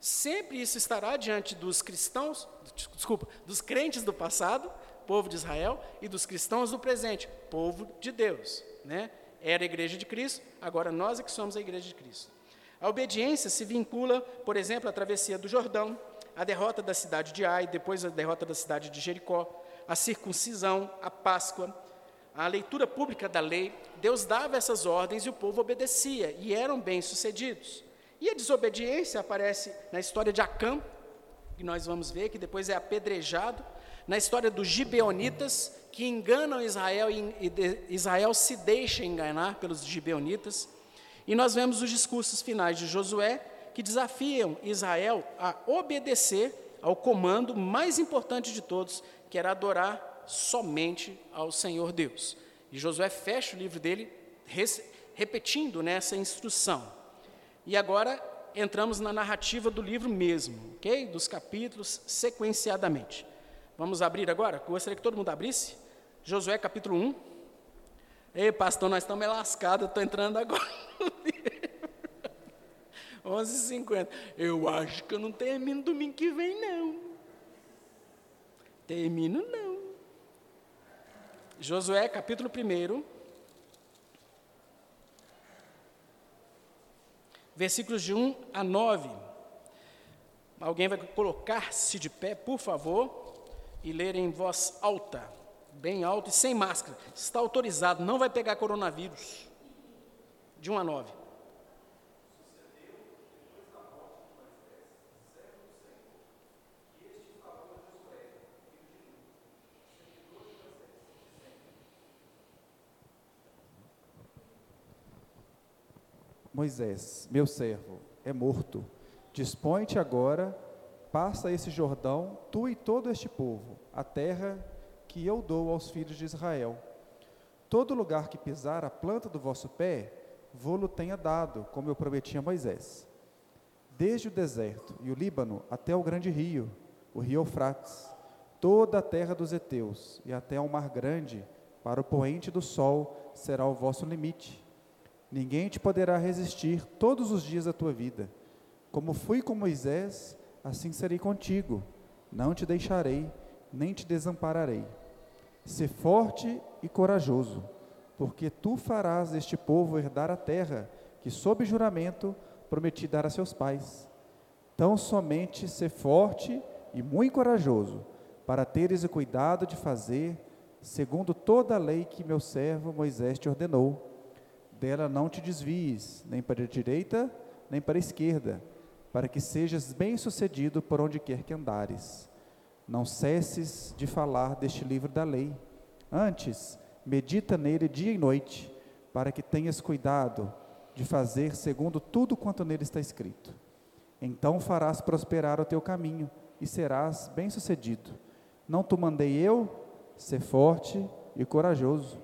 Sempre isso estará diante dos cristãos, desculpa, dos crentes do passado, povo de Israel, e dos cristãos do presente, povo de Deus, né? Era a igreja de Cristo, agora nós é que somos a igreja de Cristo. A obediência se vincula, por exemplo, à travessia do Jordão, a derrota da cidade de Ai, depois a derrota da cidade de Jericó, a circuncisão, a Páscoa, a leitura pública da lei, Deus dava essas ordens e o povo obedecia, e eram bem-sucedidos. E a desobediência aparece na história de Acã, que nós vamos ver, que depois é apedrejado, na história dos gibeonitas, que enganam Israel e Israel se deixa enganar pelos gibeonitas. E nós vemos os discursos finais de Josué, que desafiam Israel a obedecer ao comando mais importante de todos, que era adorar somente ao Senhor Deus. E Josué fecha o livro dele repetindo nessa instrução. E agora entramos na narrativa do livro mesmo, ok? Dos capítulos sequenciadamente. Vamos abrir agora? Gostaria que todo mundo abrisse. Josué capítulo 1. Ei, pastor, nós estamos lascados, estou entrando agora. 11h50. Eu acho que eu não termino domingo que vem, não. Termino, não. Josué, capítulo 1. Versículos de 1 a 9. Alguém vai colocar-se de pé, por favor, e ler em voz alta, bem alto e sem máscara. Está autorizado, não vai pegar coronavírus. De 1 a 9. Moisés, meu servo, é morto. Dispõe-te agora, passa esse Jordão, tu e todo este povo, a terra que eu dou aos filhos de Israel. Todo lugar que pisar a planta do vosso pé, vou-lo tenha dado, como eu prometi a Moisés. Desde o deserto e o Líbano até o grande rio, o rio Eufrates, toda a terra dos heteus e até ao mar grande, para o poente do sol será o vosso limite Ninguém te poderá resistir todos os dias da tua vida. Como fui com Moisés, assim serei contigo. Não te deixarei, nem te desampararei. Sê forte e corajoso, porque tu farás este povo herdar a terra que, sob juramento, prometi dar a seus pais. Tão somente sê forte e muito corajoso, para teres o cuidado de fazer, segundo toda a lei que meu servo Moisés te ordenou dela não te desvies, nem para a direita, nem para a esquerda, para que sejas bem-sucedido por onde quer que andares. Não cesses de falar deste livro da lei. Antes, medita nele dia e noite, para que tenhas cuidado de fazer segundo tudo quanto nele está escrito. Então farás prosperar o teu caminho e serás bem-sucedido. Não te mandei eu? Ser forte e corajoso.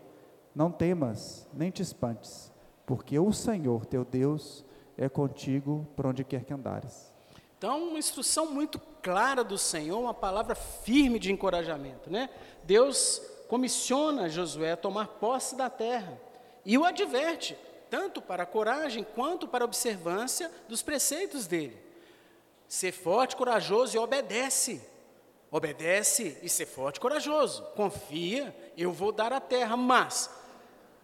Não temas, nem te espantes, porque o Senhor teu Deus é contigo por onde quer que andares. Então, uma instrução muito clara do Senhor, uma palavra firme de encorajamento, né? Deus comissiona Josué a tomar posse da terra e o adverte, tanto para a coragem quanto para a observância dos preceitos dele. Ser forte, corajoso e obedece. Obedece e ser forte corajoso. Confia, eu vou dar a terra, mas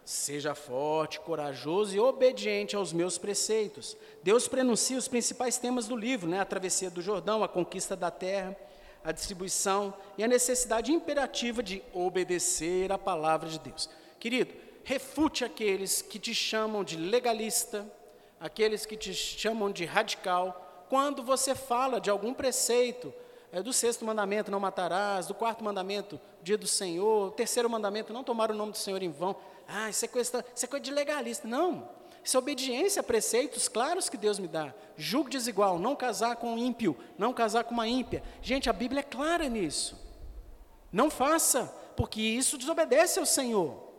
Seja forte, corajoso e obediente aos meus preceitos. Deus prenuncia os principais temas do livro, né? a travessia do Jordão, a conquista da terra, a distribuição e a necessidade imperativa de obedecer à palavra de Deus. Querido, refute aqueles que te chamam de legalista, aqueles que te chamam de radical, quando você fala de algum preceito, é, do sexto mandamento, não matarás, do quarto mandamento, dia do Senhor, terceiro mandamento, não tomar o nome do Senhor em vão. Ah, isso é coisa, isso é coisa de legalista. Não. Isso é obediência a preceitos claros que Deus me dá. Julgo desigual, não casar com um ímpio, não casar com uma ímpia. Gente, a Bíblia é clara nisso. Não faça, porque isso desobedece ao Senhor.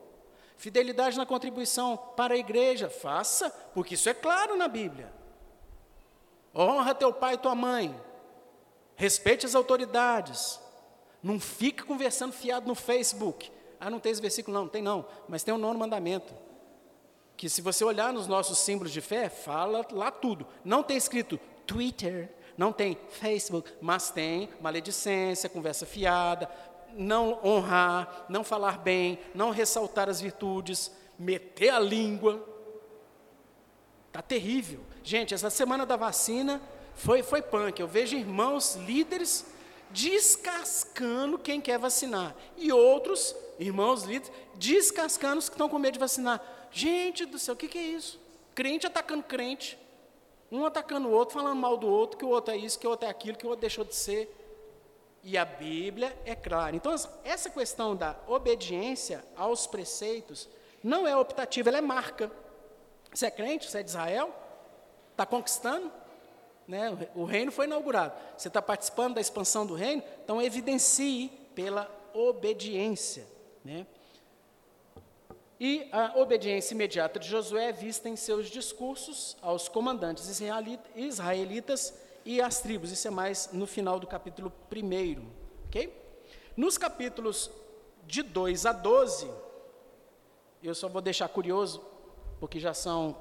Fidelidade na contribuição para a igreja, faça, porque isso é claro na Bíblia. Honra teu pai e tua mãe. Respeite as autoridades. Não fique conversando fiado no Facebook. Ah, não tem esse versículo? Não, tem não. Mas tem o nono mandamento. Que se você olhar nos nossos símbolos de fé, fala lá tudo. Não tem escrito Twitter, não tem Facebook, mas tem maledicência, conversa fiada, não honrar, não falar bem, não ressaltar as virtudes, meter a língua. Está terrível. Gente, essa semana da vacina Foi, foi punk. Eu vejo irmãos líderes descascando quem quer vacinar. E outros, irmãos líderes, descascando os que estão com medo de vacinar. Gente do céu, o que, que é isso? Crente atacando crente. Um atacando o outro, falando mal do outro, que o outro é isso, que o outro é aquilo, que o outro deixou de ser. E a Bíblia é clara. Então, essa questão da obediência aos preceitos não é optativa, ela é marca. Você é crente, você é de Israel, está conquistando, né? o reino foi inaugurado. Você está participando da expansão do reino, então evidencie pela obediência. Né? E a obediência imediata de Josué é vista em seus discursos aos comandantes israelitas e às tribos. Isso é mais no final do capítulo 1. Okay? Nos capítulos de 2 a 12, eu só vou deixar curioso, porque já são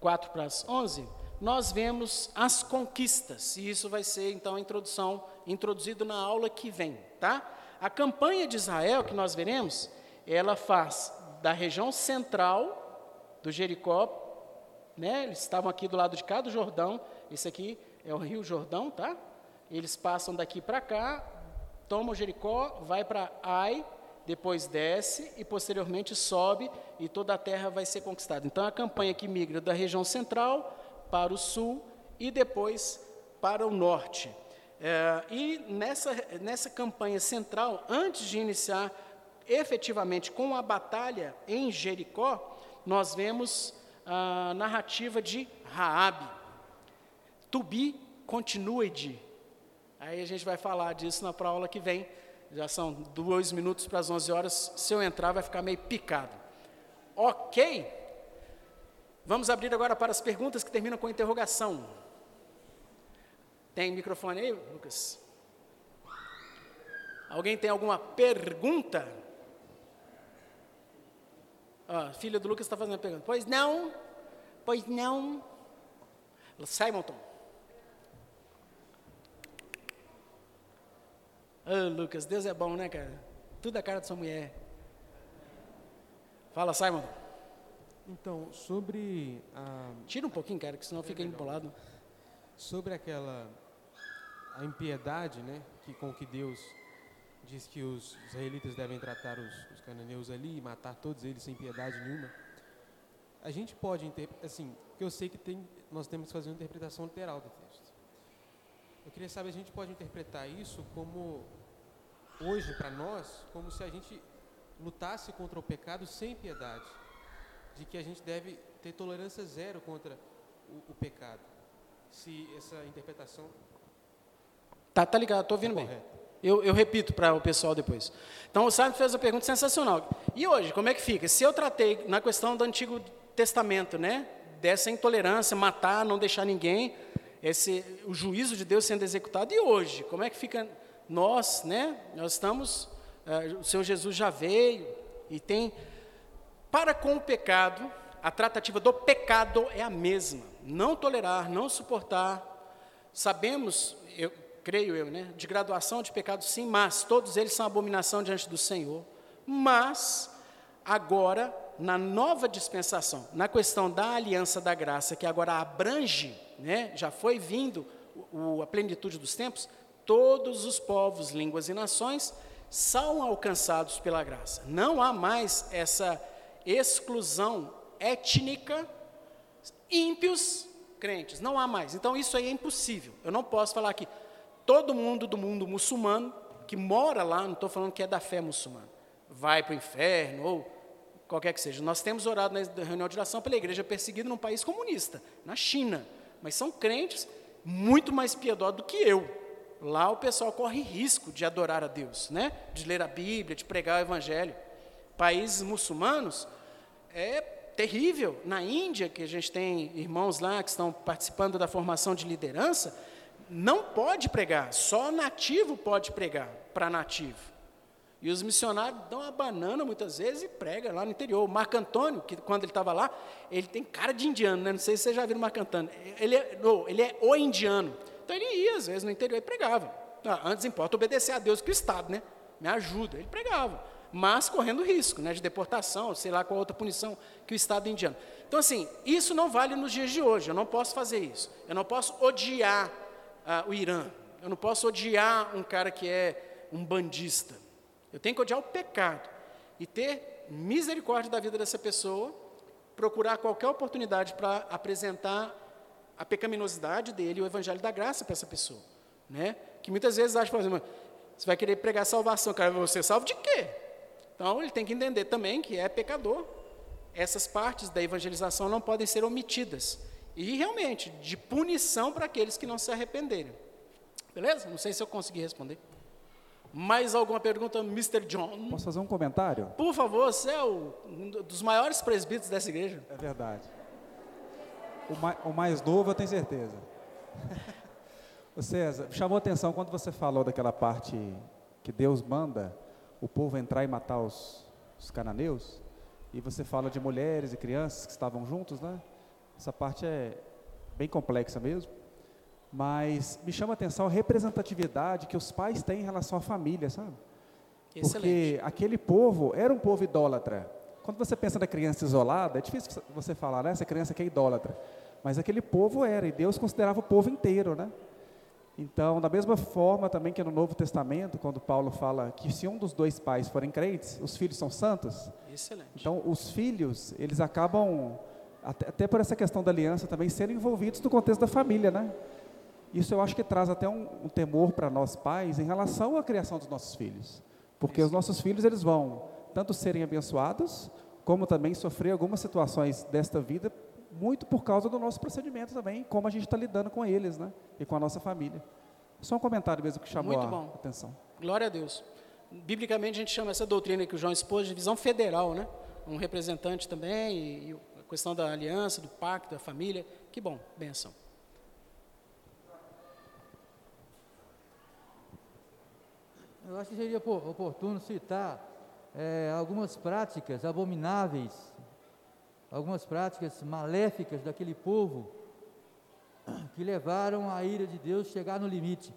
4 para as 11, nós vemos as conquistas, e isso vai ser então a introdução, introduzido na aula que vem, tá? A campanha de Israel que nós veremos, ela faz da região central do Jericó, né? Eles estavam aqui do lado de cá do Jordão. Esse aqui é o Rio Jordão, tá? Eles passam daqui para cá, tomam Jericó, vai para Ai, depois desce e posteriormente sobe e toda a terra vai ser conquistada. Então a campanha que migra da região central para o sul e depois para o norte. É, e nessa, nessa campanha central, antes de iniciar efetivamente com a batalha em Jericó, nós vemos a narrativa de Raabe. Tubi continue de. Aí a gente vai falar disso na aula que vem. Já são dois minutos para as 11 horas. Se eu entrar, vai ficar meio picado. Ok? Vamos abrir agora para as perguntas que terminam com interrogação. Tem microfone aí, Lucas? Alguém tem alguma pergunta? Ah, filha do Lucas está fazendo a pergunta. Pois não, pois não. Simonton. Oh, Lucas, Deus é bom, né, cara? Tudo a cara de sua mulher. Fala, Simon. Então, sobre a. Tira um pouquinho, cara, que senão fica é embolado. Sobre aquela. a impiedade, né? Que, com que Deus diz que os israelitas devem tratar os, os cananeus ali e matar todos eles sem piedade nenhuma. A gente pode interpretar, assim, porque eu sei que tem, nós temos que fazer uma interpretação literal do texto. Eu queria saber a gente pode interpretar isso como, hoje, para nós, como se a gente lutasse contra o pecado sem piedade. De que a gente deve ter tolerância zero contra o, o pecado. Se essa interpretação. Tá, tá ligado, estou ouvindo bem. Eu, eu repito para o pessoal depois. Então, o Simon fez uma pergunta sensacional. E hoje, como é que fica? Se eu tratei na questão do Antigo Testamento, né, dessa intolerância, matar, não deixar ninguém, esse, o juízo de Deus sendo executado, e hoje, como é que fica nós, né? Nós estamos, uh, o Senhor Jesus já veio e tem, para com o pecado, a tratativa do pecado é a mesma. Não tolerar, não suportar. Sabemos, eu, creio eu, né? De graduação de pecado, sim, mas todos eles são abominação diante do Senhor. Mas, agora, na nova dispensação, na questão da aliança da graça, que agora abrange, né? Já foi vindo o, a plenitude dos tempos, todos os povos, línguas e nações são alcançados pela graça. Não há mais essa exclusão étnica, ímpios, crentes, não há mais. Então isso aí é impossível. Eu não posso falar que todo mundo do mundo muçulmano que mora lá, não estou falando que é da fé muçulmana, vai para o inferno ou qualquer que seja. Nós temos orado na reunião de oração pela igreja perseguida num país comunista, na China, mas são crentes muito mais piedosos do que eu. Lá o pessoal corre risco de adorar a Deus, né? de ler a Bíblia, de pregar o Evangelho. Países muçulmanos é terrível. Na Índia, que a gente tem irmãos lá que estão participando da formação de liderança, não pode pregar, só nativo pode pregar para nativo. E os missionários dão uma banana muitas vezes e prega lá no interior. O Marco Antônio, que quando ele estava lá, ele tem cara de indiano, né? não sei se vocês já viram o Marco Antônio. Ele é, não, ele é o indiano. Então ele ia, às vezes, no interior e pregava. Ah, antes importa obedecer a Deus que o Estado, né? Me ajuda. Ele pregava. Mas correndo risco né, de deportação, sei lá qual outra punição que o Estado indiano. Então, assim, isso não vale nos dias de hoje. Eu não posso fazer isso. Eu não posso odiar ah, o Irã. Eu não posso odiar um cara que é um bandista. Eu tenho que odiar o pecado e ter misericórdia da vida dessa pessoa, procurar qualquer oportunidade para apresentar a pecaminosidade dele, o evangelho da graça para essa pessoa, né? Que muitas vezes acha, por exemplo, você vai querer pregar salvação, cara, você salvo de quê? Então ele tem que entender também que é pecador. Essas partes da evangelização não podem ser omitidas. E realmente, de punição para aqueles que não se arrependerem. Beleza? Não sei se eu consegui responder. Mais alguma pergunta, Mr. John? Posso fazer um comentário? Por favor, você é o, um dos maiores presbíteros dessa igreja. É verdade. O mais, o mais novo, eu tenho certeza. o César, chamou atenção quando você falou daquela parte que Deus manda o povo entrar e matar os, os cananeus. E você fala de mulheres e crianças que estavam juntos, né? Essa parte é bem complexa mesmo. Mas me chama a atenção a representatividade que os pais têm em relação à família, sabe? Excelente. Porque aquele povo era um povo idólatra. Quando você pensa na criança isolada, é difícil você falar, né? Essa criança que é idólatra. Mas aquele povo era, e Deus considerava o povo inteiro, né? Então, da mesma forma também que no Novo Testamento, quando Paulo fala que se um dos dois pais forem crentes, os filhos são santos. Excelente. Então, os filhos, eles acabam, até, até por essa questão da aliança também, sendo envolvidos no contexto da família, né? Isso eu acho que traz até um, um temor para nós pais em relação à criação dos nossos filhos. Porque os nossos filhos, eles vão tanto serem abençoados, como também sofrer algumas situações desta vida, muito por causa do nosso procedimento também, como a gente está lidando com eles, né? E com a nossa família. Só um comentário mesmo que chamou Muito a bom. atenção. Glória a Deus. Biblicamente a gente chama essa doutrina que o João expôs de visão federal, né? Um representante também, e, e a questão da aliança, do pacto, da família. Que bom, benção. Eu acho que seria opor- oportuno citar eh, algumas práticas abomináveis, algumas práticas maléficas daquele povo que levaram a ira de Deus chegar no limite.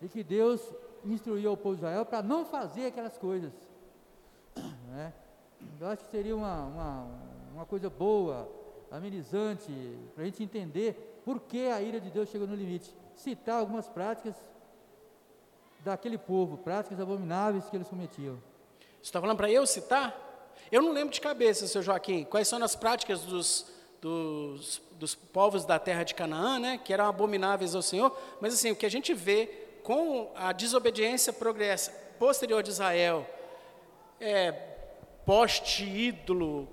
E que Deus instruiu o povo de Israel para não fazer aquelas coisas. né? Eu acho que seria uma, uma, uma coisa boa, amenizante, para a gente entender por que a ira de Deus chegou no limite. Citar algumas práticas daquele povo, práticas abomináveis que eles cometiam. Você está falando para eu citar? Eu não lembro de cabeça, seu Joaquim, quais são as práticas dos, dos, dos povos da terra de Canaã, né, que eram abomináveis ao Senhor, mas assim, o que a gente vê com a desobediência progressa posterior de Israel, é, poste ídolo,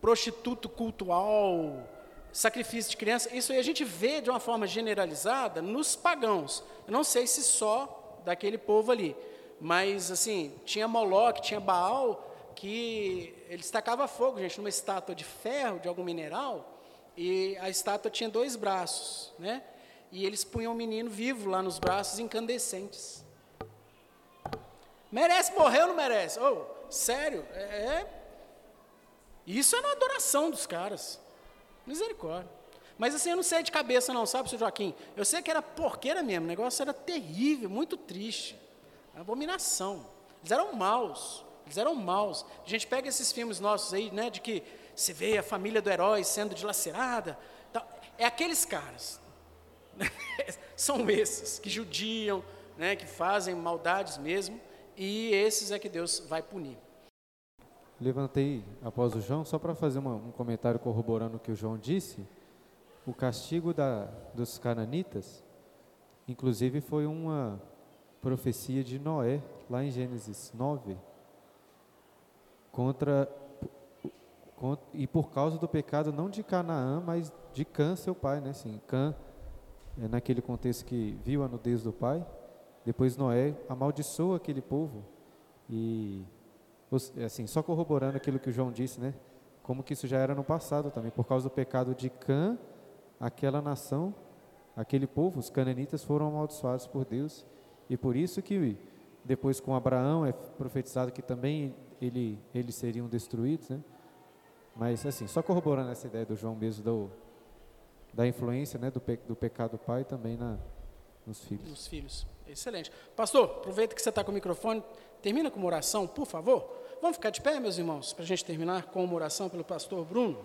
prostituto cultual, sacrifício de criança, isso aí a gente vê de uma forma generalizada nos pagãos. Eu não sei se só daquele povo ali, mas assim, tinha Moloque, tinha Baal, que ele estacava fogo, gente, numa estátua de ferro, de algum mineral, e a estátua tinha dois braços, né? E eles punham o menino vivo lá nos braços incandescentes. Merece morrer ou não merece? Oh, sério, é, é. Isso é uma adoração dos caras. Misericórdia. Mas assim, eu não sei de cabeça não, sabe, seu Joaquim? Eu sei que era porqueira mesmo, o negócio era terrível, muito triste. Abominação. Eles eram maus. Eles eram maus. A gente pega esses filmes nossos aí, né, de que você vê a família do herói sendo dilacerada. tal. É aqueles caras. São esses que judiam, né, que fazem maldades mesmo, e esses é que Deus vai punir. Levantei após o João, só para fazer uma- um comentário corroborando o que o João disse. O castigo da, dos cananitas, inclusive, foi uma profecia de Noé, lá em Gênesis 9, contra, con- e por causa do pecado não de Canaã, mas de Cã, seu pai, né? Assim, Cã, é naquele contexto que viu a nudez do pai, depois Noé amaldiçoou aquele povo e os- assim, só corroborando aquilo que o João disse, né? Como que isso já era no passado também, por causa do pecado de Cã, aquela nação, aquele povo, os cananitas foram amaldiçoados por Deus, e por isso que depois com Abraão é profetizado que também ele, eles seriam destruídos, né? Mas assim, só corroborando essa ideia do João mesmo do, da influência, né, do, pe, do pecado pai também na, nos filhos. Nos filhos. Excelente. Pastor, aproveita que você está com o microfone, termina com uma oração, por favor. Vamos ficar de pé, meus irmãos, para a gente terminar com uma oração pelo pastor Bruno.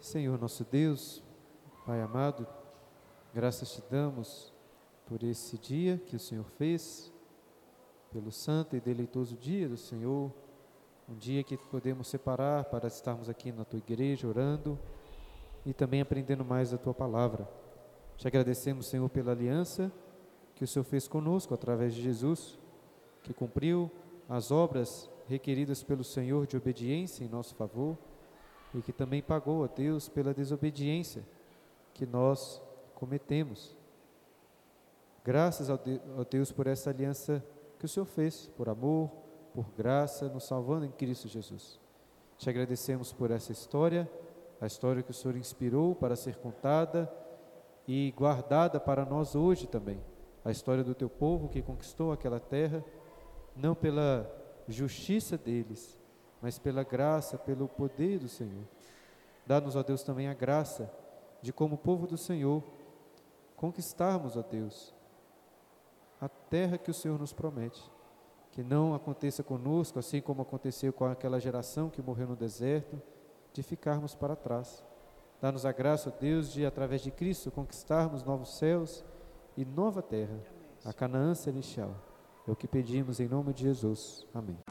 Senhor nosso Deus, Pai amado, graças te damos por esse dia que o Senhor fez, pelo santo e deleitoso dia do Senhor, um dia que podemos separar para estarmos aqui na tua igreja orando e também aprendendo mais da tua palavra. Te agradecemos, Senhor, pela aliança que o Senhor fez conosco através de Jesus, que cumpriu as obras requeridas pelo Senhor de obediência em nosso favor e que também pagou a Deus pela desobediência que nós cometemos. Graças ao Deus por essa aliança que o Senhor fez, por amor, por graça, nos salvando em Cristo Jesus. Te agradecemos por essa história, a história que o Senhor inspirou para ser contada e guardada para nós hoje também. A história do teu povo que conquistou aquela terra, não pela justiça deles, mas pela graça, pelo poder do Senhor. Dá-nos, ó Deus, também a graça de, como povo do Senhor, conquistarmos, ó Deus, a terra que o Senhor nos promete. Que não aconteça conosco, assim como aconteceu com aquela geração que morreu no deserto, de ficarmos para trás. Dá-nos a graça, ó Deus, de, através de Cristo, conquistarmos novos céus e nova terra, a Canaã celestial. É o que pedimos em nome de Jesus. Amém.